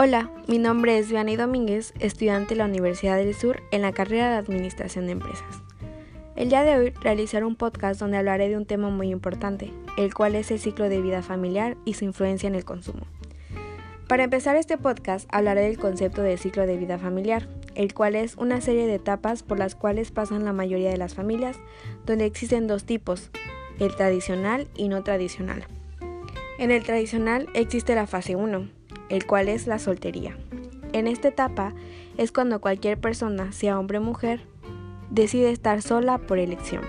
Hola, mi nombre es Vianney Domínguez, estudiante de la Universidad del Sur en la carrera de Administración de Empresas. El día de hoy realizaré un podcast donde hablaré de un tema muy importante, el cual es el ciclo de vida familiar y su influencia en el consumo. Para empezar este podcast hablaré del concepto de ciclo de vida familiar, el cual es una serie de etapas por las cuales pasan la mayoría de las familias, donde existen dos tipos, el tradicional y no tradicional. En el tradicional existe la fase 1, el cual es la soltería. En esta etapa es cuando cualquier persona, sea hombre o mujer, decide estar sola por elección.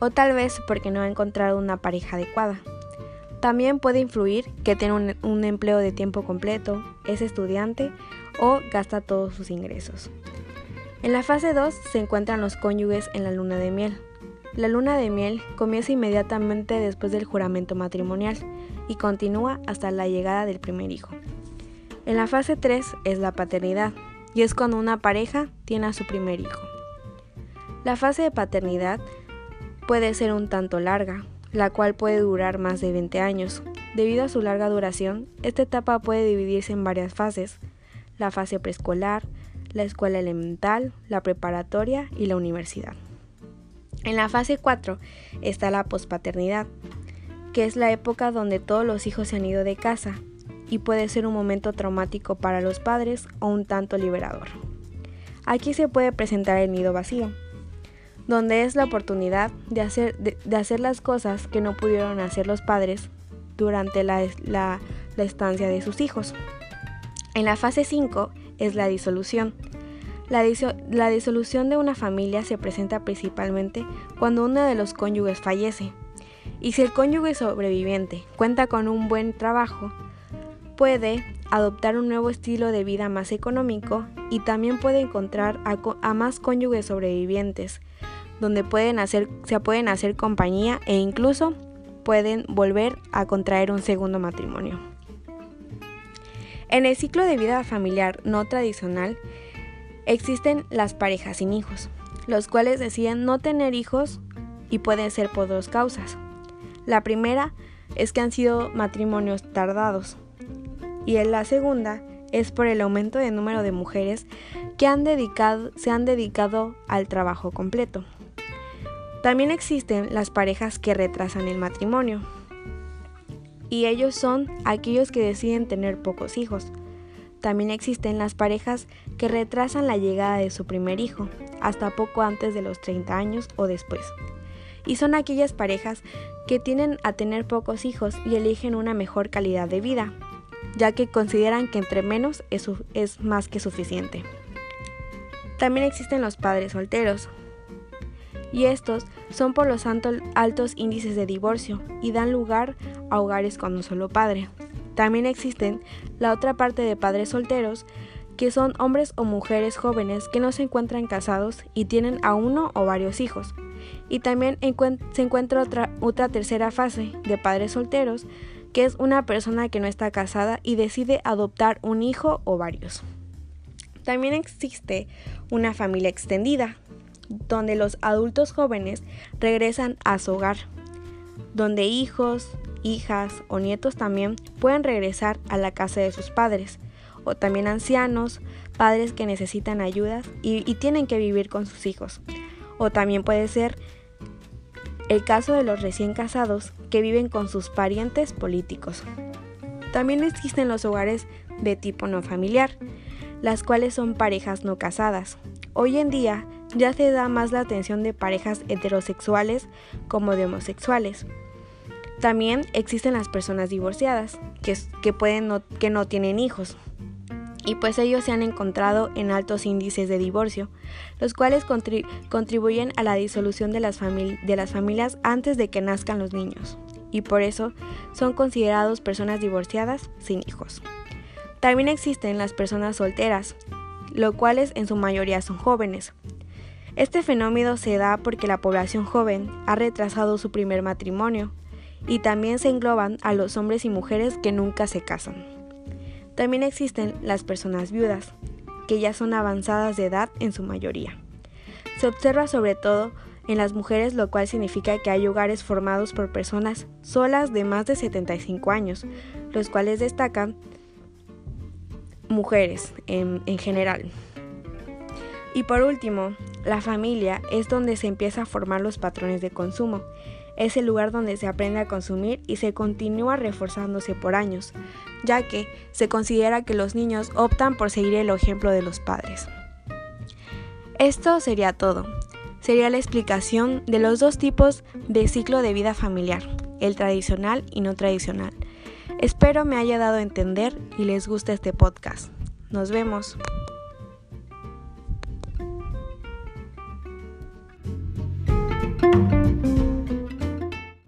O tal vez porque no ha encontrado una pareja adecuada. También puede influir que tiene un, un, empleo de tiempo completo, es estudiante o gasta todos sus ingresos. En la fase 2 se encuentran los cónyuges en la luna de miel. La luna de miel comienza inmediatamente después del juramento matrimonial y continúa hasta la llegada del primer hijo. En la fase 3 es la paternidad, y es cuando una pareja tiene a su primer hijo. La fase de paternidad puede ser un tanto larga, la cual puede durar más de 20 años. Debido a su larga duración, esta etapa puede dividirse en varias fases, la fase preescolar, la escuela elemental, la preparatoria y la universidad. En la fase 4 está la pospaternidad, que es la época donde todos los hijos se han ido de casa y puede ser un momento traumático para los padres o un tanto liberador. Aquí se puede presentar el nido vacío, donde es la oportunidad de hacer, de, hacer las cosas que no pudieron hacer los padres durante la, la, la estancia de sus hijos. En la fase 5 es la disolución. La, diso la disolución de una familia se presenta principalmente cuando uno de los cónyuges fallece, y si el cónyuge sobreviviente cuenta con un buen trabajo, puede adoptar un nuevo estilo de vida más económico y también puede encontrar a, a más cónyuges sobrevivientes, donde pueden hacer, se pueden hacer compañía e incluso pueden volver a contraer un segundo matrimonio. En el ciclo de vida familiar no tradicional existen las parejas sin hijos, los cuales deciden no tener hijos y pueden ser por dos causas. La primera es que han sido matrimonios tardados y la segunda es por el aumento de número de mujeres que se han dedicado al trabajo completo. También existen las parejas que retrasan el matrimonio y ellos son aquellos que deciden tener pocos hijos. También existen las parejas que retrasan la llegada de su primer hijo hasta poco antes de los 30 años o después y son aquellas parejas que tienden a tener pocos hijos y eligen una mejor calidad de vida, ya que consideran que entre menos es más que suficiente. También existen los padres solteros, y estos son por los altos índices de divorcio y dan lugar a hogares con un solo padre. También existen la otra parte de padres solteros, que son hombres o mujeres jóvenes que no se encuentran casados y tienen a uno o varios hijos, y también se encuentra otra, otra tercera fase de padres solteros, que es una persona que no está casada y decide adoptar un hijo o varios. También existe una familia extendida, donde los adultos jóvenes regresan a su hogar, donde hijos, hijas o nietos también pueden regresar a la casa de sus padres, o también ancianos, padres que necesitan ayuda y, y tienen que vivir con sus hijos. O también puede ser el caso de los recién casados que viven con sus parientes políticos. También existen los hogares de tipo no familiar, las cuales son parejas no casadas. Hoy en día ya se da más la atención de parejas heterosexuales como de homosexuales. También existen las personas divorciadas, que, pueden que no tienen hijos, y pues ellos se han encontrado en altos índices de divorcio, los cuales contribu contribuyen a la disolución de las, de las familias antes de que nazcan los niños, y por eso son considerados personas divorciadas sin hijos. También existen las personas solteras, lo cuales en su mayoría son jóvenes. Este fenómeno se da porque la población joven ha retrasado su primer matrimonio y también se engloban a los hombres y mujeres que nunca se casan. También existen las personas viudas, que ya son avanzadas de edad en su mayoría. Se observa sobre todo en las mujeres, lo cual significa que hay hogares formados por personas solas de más de 75 años, los cuales destacan mujeres en, en general. Y por último, la familia es donde se empieza a formar los patrones de consumo. Es el lugar donde se aprende a consumir y se continúa reforzándose por años, ya que se considera que los niños optan por seguir el ejemplo de los padres. Esto sería todo. Sería la explicación de los dos tipos de ciclo de vida familiar, el tradicional y no tradicional. Espero me haya dado a entender y les guste este podcast. Nos vemos.